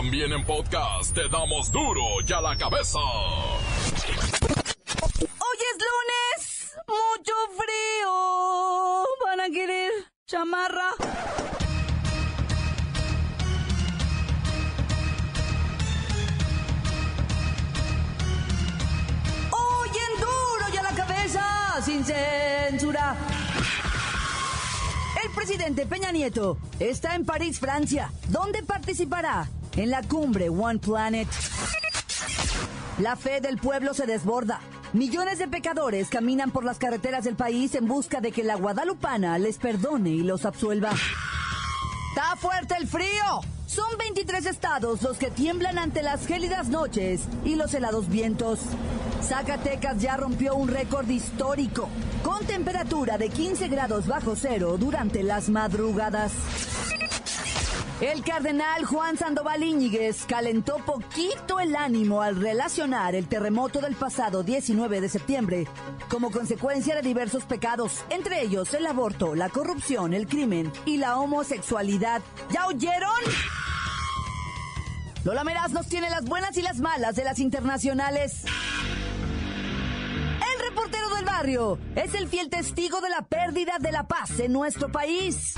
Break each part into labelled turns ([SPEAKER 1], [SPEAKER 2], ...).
[SPEAKER 1] También en podcast te damos duro y a la cabeza.
[SPEAKER 2] Hoy es lunes, mucho frío. ¿Van a querer chamarra? Hoy en duro y a la cabeza, sin censura. El presidente Peña Nieto está en París, Francia, donde participará en la cumbre One Planet. La fe del pueblo se desborda. Millones de pecadores caminan por las carreteras del país en busca de que la guadalupana les perdone y los absuelva. ¡Está fuerte el frío! Son 23 estados los que tiemblan ante las gélidas noches y los helados vientos. Zacatecas ya rompió un récord histórico, con temperatura de 15 grados bajo cero durante las madrugadas. El cardenal Juan Sandoval Íñiguez calentó poquito el ánimo al relacionar el terremoto del pasado 19 de septiembre como consecuencia de diversos pecados, entre ellos el aborto, la corrupción, el crimen y la homosexualidad. ¿Ya oyeron? Lola Meraz nos tiene las buenas y las malas de las internacionales. El reportero del barrio es el fiel testigo de la pérdida de la paz en nuestro país.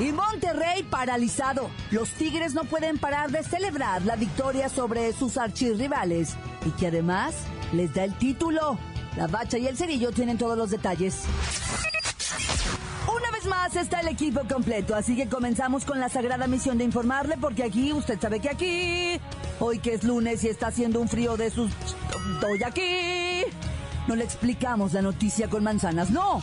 [SPEAKER 2] Y Monterrey paralizado. Los Tigres no pueden parar de celebrar la victoria sobre sus archirrivales y que además les da el título. La bacha y el cerillo tienen todos los detalles. Una vez más está el equipo completo, así que comenzamos con la sagrada misión de informarle, porque aquí, usted sabe que aquí, hoy que es lunes y está haciendo un frío de sus... Estoy aquí. No le explicamos la noticia con manzanas, no.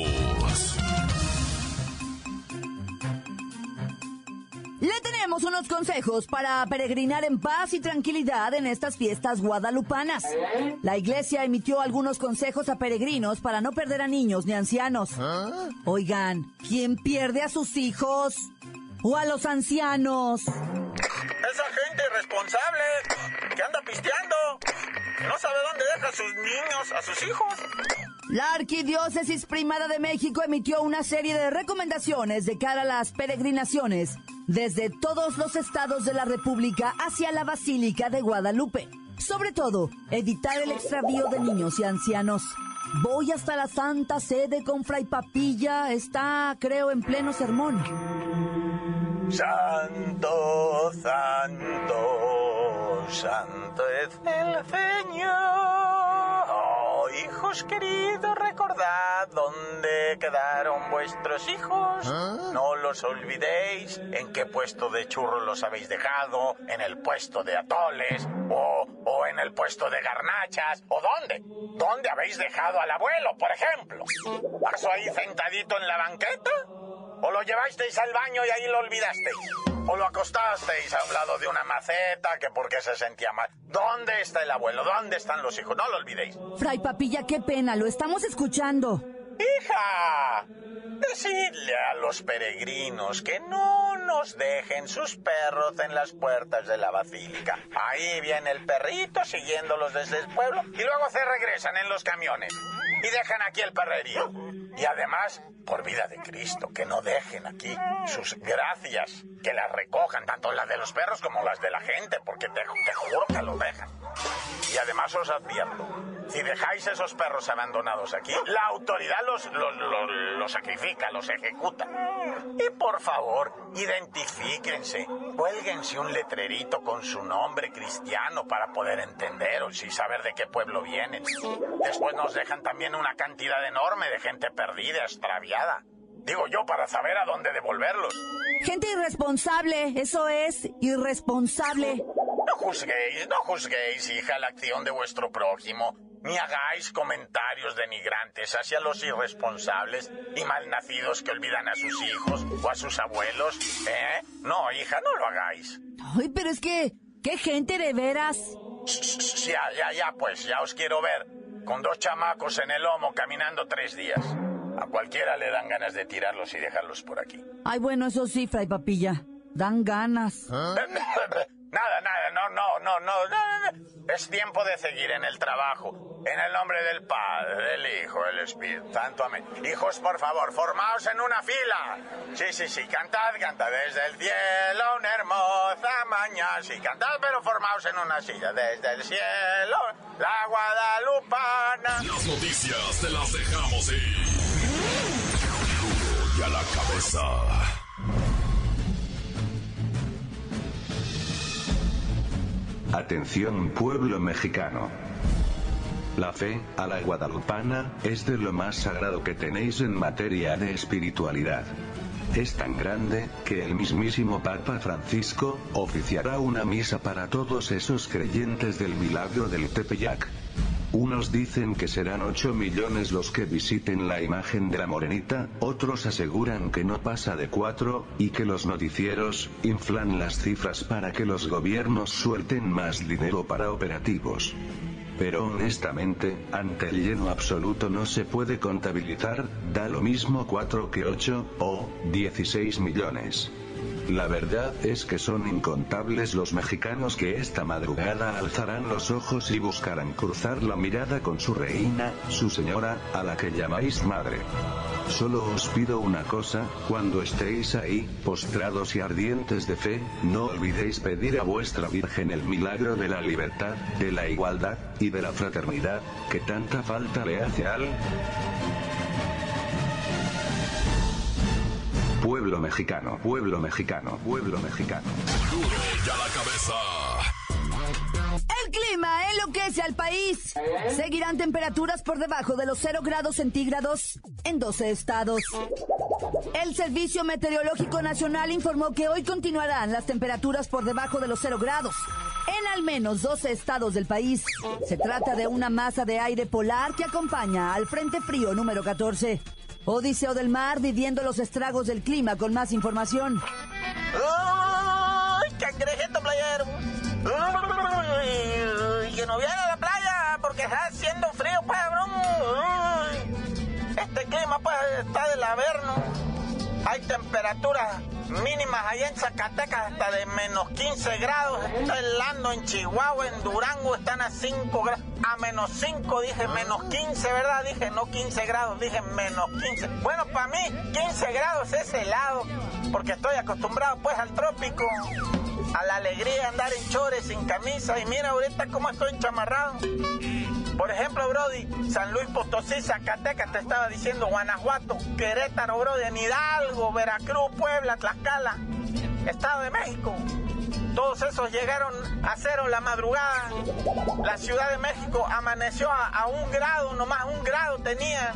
[SPEAKER 2] Unos consejos para peregrinar en paz y tranquilidad en estas fiestas guadalupanas. La iglesia emitió algunos consejos a peregrinos para no perder a niños ni ancianos. Oigan, ¿quién pierde a sus hijos? ¿O a los ancianos?
[SPEAKER 3] Esa gente irresponsable que anda pisteando, que no sabe dónde deja a sus niños, a sus hijos.
[SPEAKER 2] La Arquidiócesis Primada de México emitió una serie de recomendaciones de cara a las peregrinaciones desde todos los estados de la República hacia la Basílica de Guadalupe. Sobre todo, evitar el extravío de niños y ancianos. Voy hasta la Santa Sede con Fray Papilla. Está, creo, en pleno sermón.
[SPEAKER 3] Santo, santo, santo es el Señor. Hijos queridos, recordad dónde quedaron vuestros hijos. No los olvidéis. ¿En qué puesto de churro los habéis dejado? ¿En el puesto de atoles? ¿O, o en el puesto de garnachas? ¿O dónde? ¿Dónde habéis dejado al abuelo, por ejemplo? ¿Pasó ahí sentadito en la banqueta? ¿O lo llevasteis al baño y ahí lo olvidasteis? ¿O lo acostasteis a un lado de una maceta que porque se sentía mal? ¿Dónde está el abuelo? ¿Dónde están los hijos? No lo olvidéis.
[SPEAKER 2] Fray Papilla, qué pena, lo estamos escuchando.
[SPEAKER 3] ¡Hija! Decidle a los peregrinos que no nos dejen sus perros en las puertas de la basílica. Ahí viene el perrito siguiéndolos desde el pueblo y luego se regresan en los camiones y dejan aquí el perrerío. Y además, por vida de Cristo, que no dejen aquí sus gracias, que las recojan, tanto las de los perros como las de la gente, porque te, te juro que los dejan. Y además os advierto, si dejáis esos perros abandonados aquí, la autoridad los, los, los, los sacrifica, los ejecuta. Y por favor, identifíquense, cuélguense un letrerito con su nombre cristiano para poder entenderos y saber de qué pueblo vienen. Después nos dejan también una cantidad enorme de gente perdida, extraviada. Digo yo, para saber a dónde devolverlos.
[SPEAKER 2] Gente irresponsable, eso es, irresponsable.
[SPEAKER 3] No juzguéis, no juzguéis, hija, la acción de vuestro prójimo, ni hagáis comentarios denigrantes hacia los irresponsables y malnacidos que olvidan a sus hijos o a sus abuelos, ¿eh? No, hija, no lo hagáis.
[SPEAKER 2] Ay, pero es que, qué gente de veras.
[SPEAKER 3] Ya, ya, ya, pues, ya os quiero ver, con dos chamacos en el lomo caminando tres días. ¿A cualquiera le dan ganas de tirarlos y dejarlos por aquí.
[SPEAKER 2] Ay, bueno, eso sí, Fray Papilla. Dan ganas.
[SPEAKER 3] Nada, nada, no, no, no, no. Es tiempo de seguir en el trabajo. En el nombre del Padre, del Hijo, del Espíritu Santo. Amén. Hijos, por favor, formaos en una fila. Sí, sí, sí, cantad, cantad desde el cielo una hermosa mañana. Sí, cantad, pero formaos en una silla. Desde el cielo, la guadalupana.
[SPEAKER 1] Las noticias te las dejamos ir. Y a la cabeza.
[SPEAKER 4] Atención pueblo mexicano. La fe, a la guadalupana, es de lo más sagrado que tenéis en materia de espiritualidad. Es tan grande, que el mismísimo Papa Francisco, oficiará una misa para todos esos creyentes del milagro del Tepeyac. Unos dicen que serán 8 millones los que visiten la imagen de la morenita, otros aseguran que no pasa de 4, y que los noticieros, inflan las cifras para que los gobiernos suelten más dinero para operativos. Pero honestamente, ante el lleno absoluto no se puede contabilizar, da lo mismo 4 que 8, o 16 millones. La verdad es que son incontables los mexicanos que esta madrugada alzarán los ojos y buscarán cruzar la mirada con su reina, su señora, a la que llamáis madre. Solo os pido una cosa, cuando estéis ahí, postrados y ardientes de fe, no olvidéis pedir a vuestra Virgen el milagro de la libertad, de la igualdad, y de la fraternidad, que tanta falta le hace al... Pueblo mexicano, pueblo mexicano, pueblo mexicano.
[SPEAKER 1] Ya la cabeza.
[SPEAKER 2] El clima enloquece al país. Seguirán temperaturas por debajo de los 0 grados centígrados en 12 estados. El Servicio Meteorológico Nacional informó que hoy continuarán las temperaturas por debajo de los 0 grados en al menos 12 estados del país. Se trata de una masa de aire polar que acompaña al Frente Frío número 14. Odiseo del Mar viviendo los estragos del clima con más información.
[SPEAKER 3] ¡Uy, cangrejito playero! ¡Uy, que no viene a la playa porque está haciendo frío, pues. Este clima, pues, está del averno. Hay temperaturas mínimas allá en Zacatecas hasta de menos 15 grados. Está helando en Chihuahua, en Durango están a 5 grados. A menos 5 dije, menos 15, ¿verdad? Dije no 15 grados, dije menos 15. Bueno, para mí 15 grados es helado, porque estoy acostumbrado pues al trópico. A la alegría de andar en chores, sin camisa. Y mira ahorita cómo estoy enchamarrado. Por ejemplo, Brody, San Luis Potosí, Zacatecas, te estaba diciendo Guanajuato, Querétaro, Brody, en Hidalgo, Veracruz, Puebla, Tlaxcala, Estado de México. Todos esos llegaron a cero la madrugada. La Ciudad de México amaneció a, a un grado, nomás un grado tenía.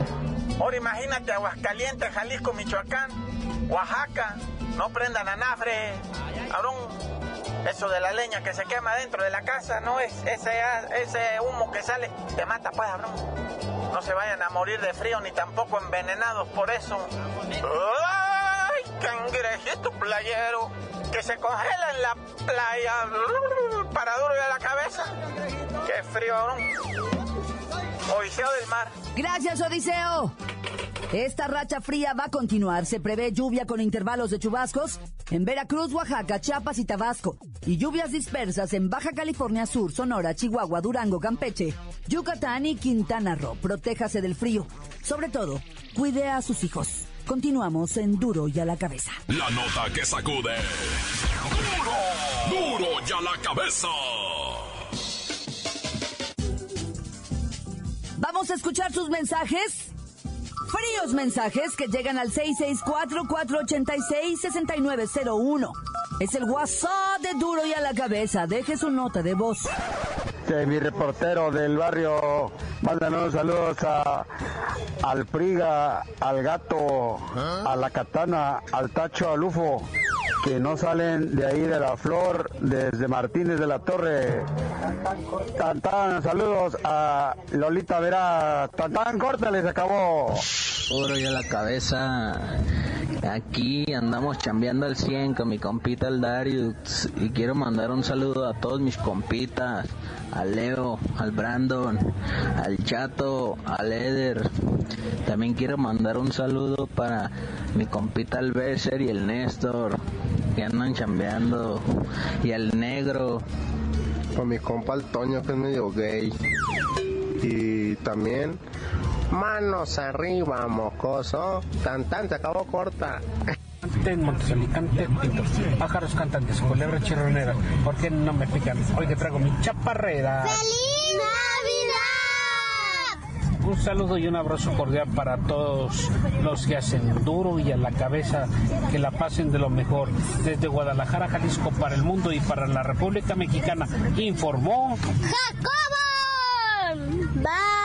[SPEAKER 3] Ahora imagínate Aguascalientes, Jalisco, Michoacán, Oaxaca. No prendan anafre, cabrón. Eso de la leña que se quema dentro de la casa, no es ese, ese humo que sale, te mata, pues, cabrón. No se vayan a morir de frío ni tampoco envenenados por eso. ¡Ay, cangrejito playero! Que se congela en la playa para duro de la cabeza. ¡Qué frío, cabrón! Odiseo del mar.
[SPEAKER 2] Gracias, Odiseo. Esta racha fría va a continuar. Se prevé lluvia con intervalos de chubascos en Veracruz, Oaxaca, Chiapas y Tabasco. Y lluvias dispersas en Baja California Sur, Sonora, Chihuahua, Durango, Campeche, Yucatán y Quintana Roo. Protéjase del frío. Sobre todo, cuide a sus hijos. Continuamos en Duro y a la cabeza.
[SPEAKER 1] La nota que sacude. ¡Duro! ¡Duro y a la cabeza!
[SPEAKER 2] Vamos a escuchar sus mensajes. Fríos mensajes que llegan al 664-486-6901. Es el WhatsApp de Duro y a la cabeza. Deje su nota de voz.
[SPEAKER 5] Este, mi reportero del barrio, mándanos saludos a, al Priga, al Gato, a la Katana, al Tacho, al Ufo, que no salen de ahí de la flor, desde Martínez de la Torre. Tan, tan, saludos a Lolita Vera. Tan, tan, córtale, se acabó.
[SPEAKER 6] Oro y a la cabeza. Aquí andamos chambeando al 100 con mi compita el Darius y quiero mandar un saludo a todos mis compitas, al Leo, al Brandon, al Chato, al Eder. También quiero mandar un saludo para mi compita el Besser y el Néstor que andan chambeando y al Negro.
[SPEAKER 7] Con mi compa el Toño que es medio gay. Y también Manos arriba, mocoso. Tan tan, se acabó corta.
[SPEAKER 8] Montes Alicante, pintos, pájaros cantantes, culebra chirronera. ¿Por qué no me pican? Hoy que traigo mi chaparrera.
[SPEAKER 9] ¡Feliz!
[SPEAKER 8] Un saludo y un abrazo cordial para todos los que hacen duro y a la cabeza, que la pasen de lo mejor. Desde Guadalajara, Jalisco, para el mundo y para la República Mexicana, informó
[SPEAKER 9] ¡Jacobo! Bye.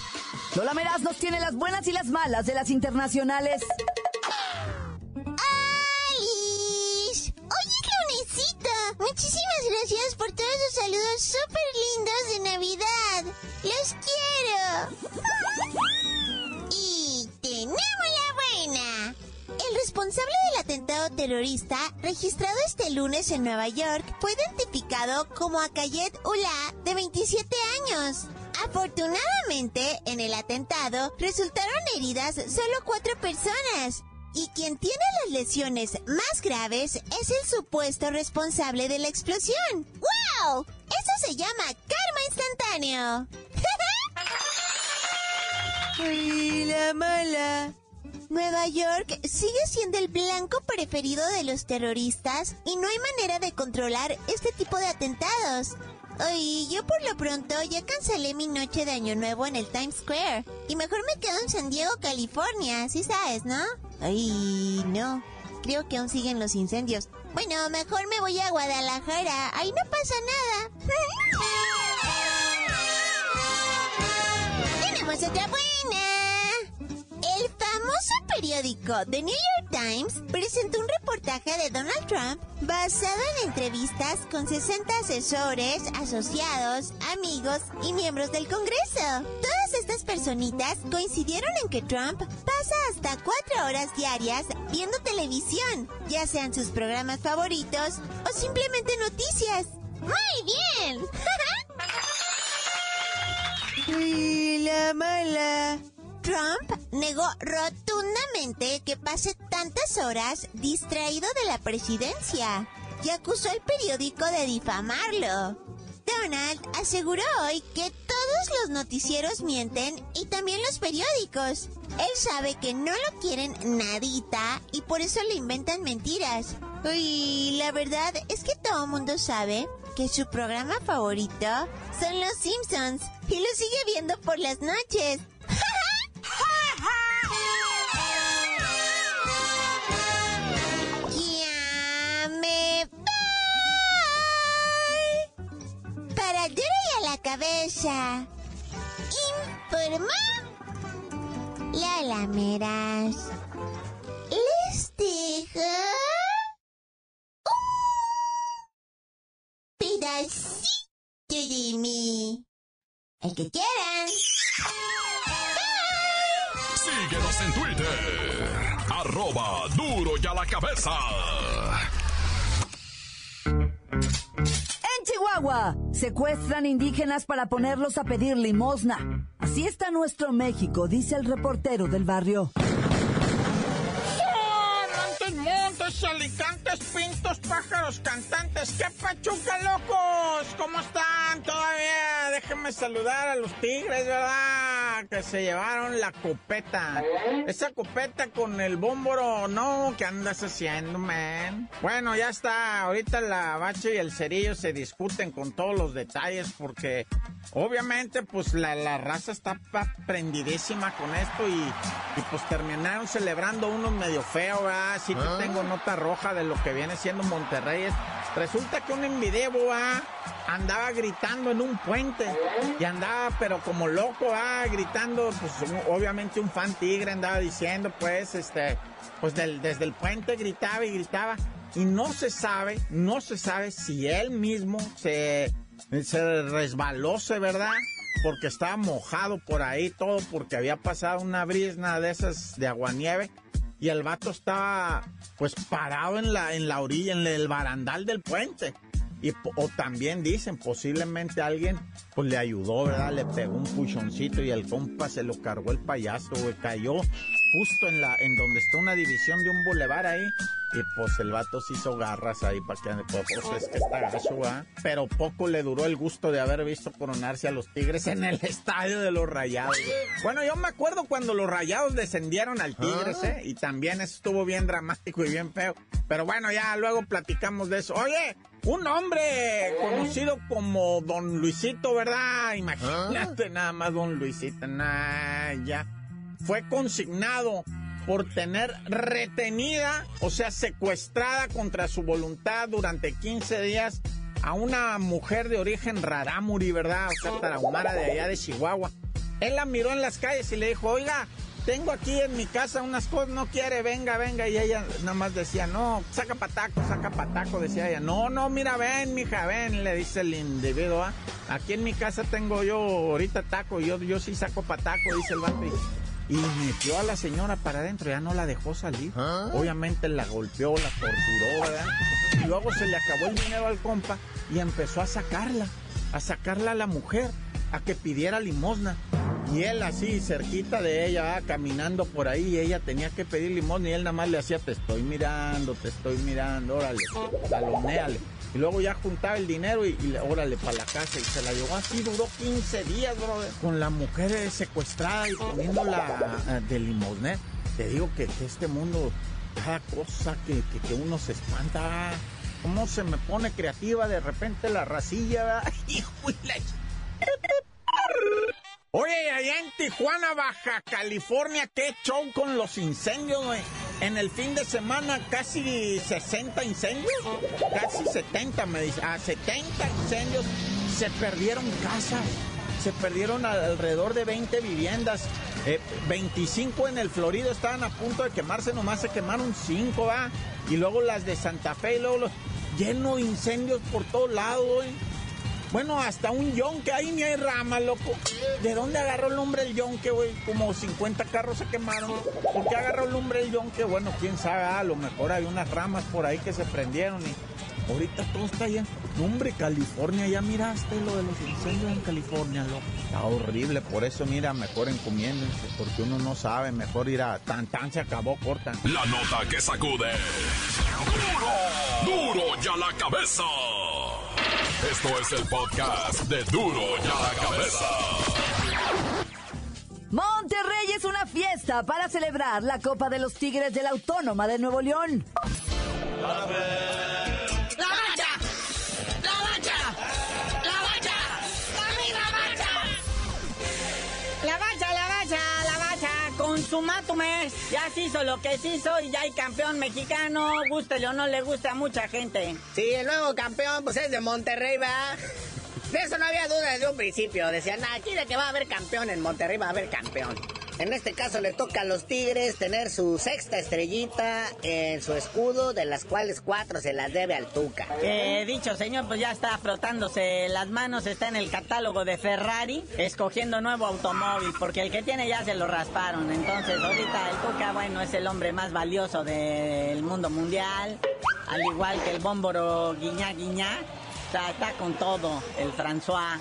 [SPEAKER 2] Lola Meraz nos tiene las buenas y las malas de las internacionales.
[SPEAKER 9] ¡Alice! Oye, Leonesita, muchísimas gracias por todos esos saludos súper lindos de Navidad. ¡Los quiero! Y tenemos la buena. El responsable del atentado terrorista, registrado este lunes en Nueva York, fue identificado como Akayet Ullah, de 27 años. Afortunadamente, en el atentado resultaron heridas solo cuatro personas. Y quien tiene las lesiones más graves es el supuesto responsable de la explosión. ¡Wow! Eso se llama karma instantáneo. ¡Ay, la mala! Nueva York sigue siendo el blanco preferido de los terroristas y no hay manera de controlar este tipo de atentados. Ay, yo por lo pronto ya cancelé mi noche de Año Nuevo en el Times Square. Y mejor me quedo en San Diego, California, sí sabes, ¿no? Ay, no. Creo que aún siguen los incendios. Bueno, mejor me voy a Guadalajara. Ahí no pasa nada. Tenemos otra buena. Periódico The New York Times presentó un reportaje de Donald Trump basado en entrevistas con 60 asesores, asociados, amigos y miembros del Congreso. Todas estas personitas coincidieron en que Trump pasa hasta cuatro horas diarias viendo televisión, ya sean sus programas favoritos o simplemente noticias. ¡Muy bien! ¡Y la mala! Trump negó rotundamente que pase tantas horas distraído de la presidencia y acusó al periódico de difamarlo. Donald aseguró hoy que todos los noticieros mienten y también los periódicos. Él sabe que no lo quieren nadita y por eso le inventan mentiras. Y la verdad es que todo mundo sabe que su programa favorito son los Simpsons y lo sigue viendo por las noches. La cabeza. Informó Lola Meras. Les dejo pedacito de mí. El que quieran.
[SPEAKER 1] Síguenos en Twitter. Arroba duro y a la cabeza.
[SPEAKER 2] Secuestran indígenas para ponerlos a pedir limosna. Así está nuestro México, dice el reportero del barrio.
[SPEAKER 3] Montes, montes, alicantes, pintos, pájaros, cantantes. ¡Qué pachuca, locos! ¿Cómo están? Todavía déjenme saludar a los tigres, ¿verdad? Que se llevaron la copeta. Esa copeta con el bómboro, no, ¿qué andas haciendo, man? Bueno, ya está, ahorita la bache y el cerillo se discuten con todos los detalles porque obviamente pues la, raza está prendidísima con esto y, y, pues terminaron celebrando uno medio feo, ¿verdad? Sí ah. tengo nota roja de lo que viene siendo Monterrey. Resulta que un envidebo, andaba gritando en un puente y andaba pero como loco, ah, gritando, pues obviamente un fan tigre andaba diciendo, pues, este, pues desde el puente gritaba y gritaba y no se sabe, no se sabe si él mismo se, se resbalóse, ¿verdad? Porque estaba mojado por ahí todo, porque había pasado una brisna de esas de aguanieve y el vato estaba pues parado en la, en la orilla, en el barandal del puente. Y, o también dicen, posiblemente alguien pues le ayudó, ¿verdad? Le pegó un puchoncito y el compa se lo cargó el payaso, güey. Cayó justo en la en donde está una división de un bulevar ahí. Y pues el vato se hizo garras ahí para que pues, pues, es que está gacho, ¿ah? Pero poco le duró el gusto de haber visto coronarse a los Tigres en el estadio de los Rayados. Bueno, yo me acuerdo cuando los Rayados descendieron al Tigres, ah. ¿eh? Y también estuvo bien dramático y bien feo. Pero bueno, ya luego platicamos de eso. Oye, un hombre conocido como Don Luisito, ¿verdad? Imagínate ah. nada más Don Luisito, nah, ya. Fue consignado por tener retenida, o sea, secuestrada contra su voluntad durante 15 días a una mujer de origen rarámuri, ¿verdad? O sea, tarahumara de allá de Chihuahua. Él la miró en las calles y le dijo, oiga, tengo aquí en mi casa unas cosas, no quiere, venga, venga. Y ella nada más decía, no, saca pataco, saca pataco, decía ella. No, no, mira, ven, mija, ven, le dice el individuo. ¿ah? Aquí en mi casa tengo yo ahorita taco, yo, yo sí saco pataco, dice el vato. Y, metió a la señora para adentro, ya no la dejó salir. ¿Ah? Obviamente la golpeó, la torturó, ¿verdad? Y luego se le acabó el dinero al compa y empezó a sacarla, a sacarla a la mujer, a que pidiera limosna. Y él así, cerquita de ella, caminando por ahí, y ella tenía que pedir limón y él nada más le hacía, te estoy mirando, te estoy mirando, órale, taloneale. Y luego ya juntaba el dinero y, órale, para la casa. Y se la llevó así, duró 15 días, brother. Con la mujer secuestrada y poniéndola eh, de limosna. Te digo que, este mundo, cada cosa que, que, uno se espanta, cómo se me pone creativa de repente la racilla, ¿verdad? Hijo la... Oye, allá en Tijuana, Baja California, qué show con los incendios, güey. En el fin de semana casi 60 incendios, casi 70 me dice, a 70 incendios, se perdieron casas, se perdieron alrededor de 20 viviendas, 25 eh, en el Florido estaban a punto de quemarse, nomás se quemaron 5, va, y luego las de Santa Fe, y luego los, lleno de incendios por todos lados, güey. Bueno, hasta un yonque, ahí ni hay rama, loco. ¿De dónde agarró el hombre el yonque, güey? Como 50 carros se quemaron. ¿Por qué agarró el hombre el yonque? Bueno, quién sabe, a lo mejor hay unas ramas por ahí que se prendieron y ahorita todo está allá. Hombre, California, ya miraste lo de los incendios en California, loco. Está horrible, por eso, mira, mejor encomiéndense, porque uno no sabe, mejor ir a tan tan se acabó, corta.
[SPEAKER 1] La nota que sacude. ¡Duro! ¡Duro ya la cabeza! Esto es el podcast de Duro y a la Cabeza.
[SPEAKER 2] Monterrey es una fiesta para celebrar la Copa de los Tigres de la Autónoma de Nuevo León.
[SPEAKER 10] Mes, Ya se hizo lo que se hizo y ya hay campeón mexicano. Guste o no le gusta a mucha gente.
[SPEAKER 11] Sí, el nuevo campeón pues es de Monterrey, ¿va? De eso no había duda desde un principio. Decían, aquí de que va a haber campeón en Monterrey, va a haber campeón. En este caso le toca a los Tigres tener su sexta estrellita en su escudo, de las cuales cuatro se las debe al Tuca.
[SPEAKER 10] Eh, dicho señor, pues ya está frotándose las manos, está en el catálogo de Ferrari, escogiendo nuevo automóvil, porque el que tiene ya se lo rasparon. Entonces, ahorita el Tuca, bueno, es el hombre más valioso del mundo mundial, al igual que el bómboro Guiñá Guiñá. O sea, está con todo, el François.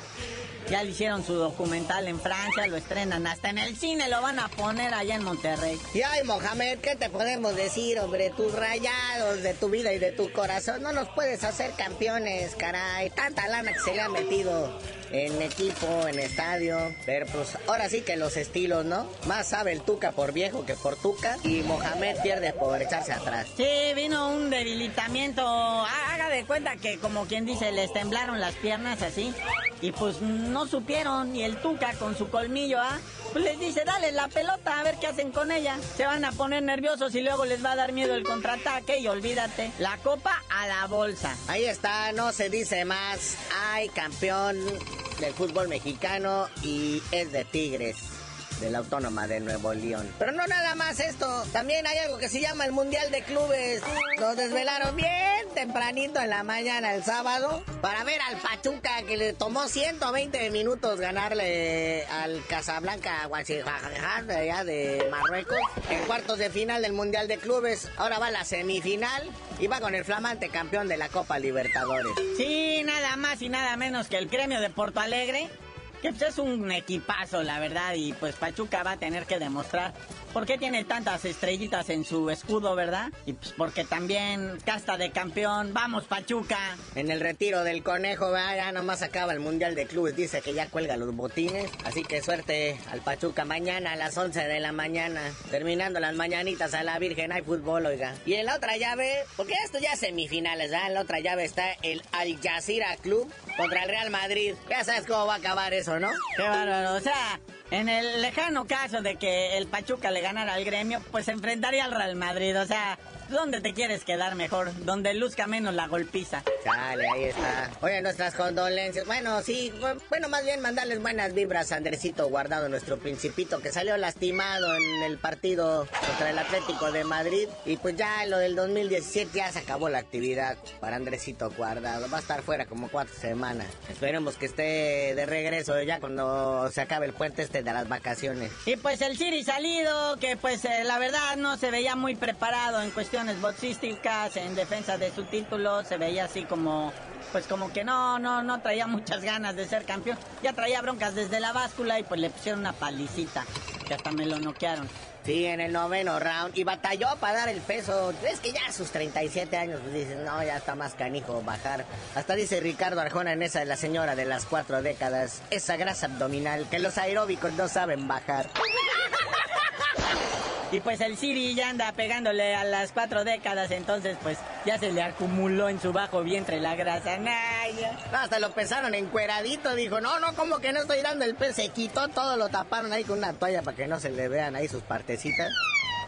[SPEAKER 10] Ya le hicieron su documental en Francia, lo estrenan hasta en el cine, lo van a poner allá en Monterrey.
[SPEAKER 11] Y ay, Mohamed, ¿qué te podemos decir, hombre? Tus rayados de tu vida y de tu corazón no nos puedes hacer campeones, caray. Tanta lana que se le ha metido en equipo, en estadio. Pero pues ahora sí que los estilos, ¿no? Más sabe el Tuca por viejo que por Tuca. Y Mohamed pierde por echarse atrás.
[SPEAKER 10] Sí, vino un debilitamiento. Haga de cuenta que como quien dice, les temblaron las piernas así. Y pues no supieron. Y el Tuca con su colmillo, ¿ah? Pues les dice, dale la pelota a ver qué hacen con ella. Se van a poner nerviosos y luego les va a dar miedo el contraataque y olvídate, la copa a la bolsa.
[SPEAKER 11] Ahí está, no se dice más. Ay, campeón del fútbol mexicano y es de Tigres de la Autónoma de Nuevo León. Pero no nada más esto, también hay algo que se llama el Mundial de Clubes. Nos desvelaron bien tempranito en la mañana el sábado para ver al Pachuca que le tomó 120 minutos ganarle al Casablanca allá de Marruecos en cuartos de final del Mundial de Clubes. Ahora va a la semifinal y va con el flamante campeón de la Copa Libertadores.
[SPEAKER 10] Sí, nada más y nada menos que el gremio de Porto Alegre que pues, es un equipazo, la verdad, y pues Pachuca va a tener que demostrar por qué tiene tantas estrellitas en su escudo, ¿verdad? Y pues porque también casta de campeón, vamos Pachuca.
[SPEAKER 11] En el retiro del conejo, ya nomás acaba el Mundial de Clubes, dice que ya cuelga los botines, así que suerte al Pachuca mañana a las 11 de la mañana, terminando las mañanitas a la Virgen, hay fútbol, oiga. Y en la otra llave, porque esto ya es semifinales, ¿verdad? En la otra llave está el Al Jazeera Club contra el Real Madrid. Ya sabes cómo va a acabar eso, ¿no?
[SPEAKER 10] Qué bárbaro, o sea... En el lejano caso de que el Pachuca le ganara al gremio, pues se enfrentaría al Real Madrid. O sea, ¿Dónde te quieres quedar mejor? Donde luzca menos la golpiza.
[SPEAKER 11] Dale, ahí está. Oye, nuestras condolencias. Bueno, sí, bueno, más bien mandarles buenas vibras a Andresito Guardado, nuestro principito, que salió lastimado en el partido contra el Atlético de Madrid. Y pues ya lo del 2017 ya se acabó la actividad para Andresito Guardado. Va a estar fuera como cuatro semanas. Esperemos que esté de regreso ya cuando se acabe el puente este de las vacaciones.
[SPEAKER 10] Y pues el Siri salido, que pues eh, la verdad no se veía muy preparado en cuestión boxísticas en defensa de su título, se veía así como, pues como que no, no, no traía muchas ganas de ser campeón. Ya traía broncas desde la báscula y pues le pusieron una palicita, que hasta me lo noquearon.
[SPEAKER 11] Sí, en el noveno round. Y batalló para dar el peso. Es que ya a sus 37 años pues dicen, no, ya está más canijo bajar. Hasta dice Ricardo Arjona en esa de la señora de las cuatro décadas. Esa grasa abdominal que los aeróbicos no saben bajar.
[SPEAKER 10] Y pues el Siri ya anda pegándole a las cuatro décadas, entonces pues ya se le acumuló en su bajo vientre la grasa.
[SPEAKER 11] hasta lo pesaron encueradito, dijo, no, no, como que no estoy dando el pez, se quitó todo, lo taparon ahí con una toalla para que no se le vean ahí sus partecitas.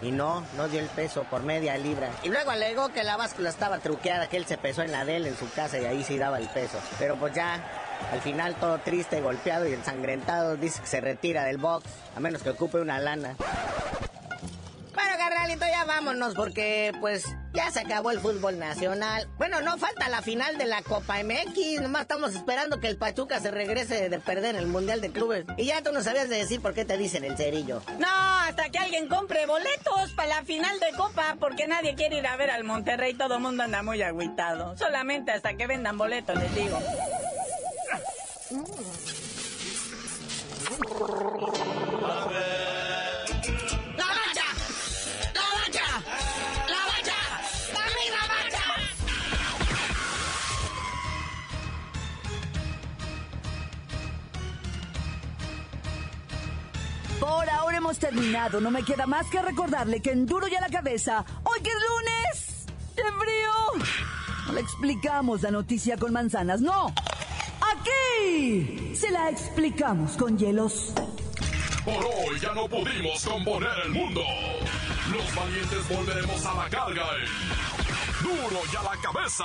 [SPEAKER 11] Y no, no dio el peso por media libra. Y luego alegó que la báscula estaba truqueada, que él se pesó en la de él en su casa y ahí sí daba el peso. Pero pues ya, al final todo triste, golpeado y ensangrentado, dice que se retira del box, a menos que ocupe una lana. Bueno, carnalito, ya vámonos porque pues ya se acabó el fútbol nacional. Bueno, no falta la final de la Copa MX. Nomás estamos esperando que el Pachuca se regrese de perder el Mundial de Clubes. Y ya tú no sabías de decir por qué te dicen el cerillo.
[SPEAKER 10] No, hasta que alguien compre boletos para la final de Copa porque nadie quiere ir a ver al Monterrey. Todo el mundo anda muy agüitado. Solamente hasta que vendan boletos, les digo.
[SPEAKER 2] terminado. No me queda más que recordarle que en duro y a la cabeza, hoy que es lunes, ¡qué frío! No le explicamos la noticia con manzanas, no. Aquí se la explicamos con hielos.
[SPEAKER 1] Por hoy ya no pudimos componer el mundo. Los valientes volveremos a la carga. Duro y a la cabeza.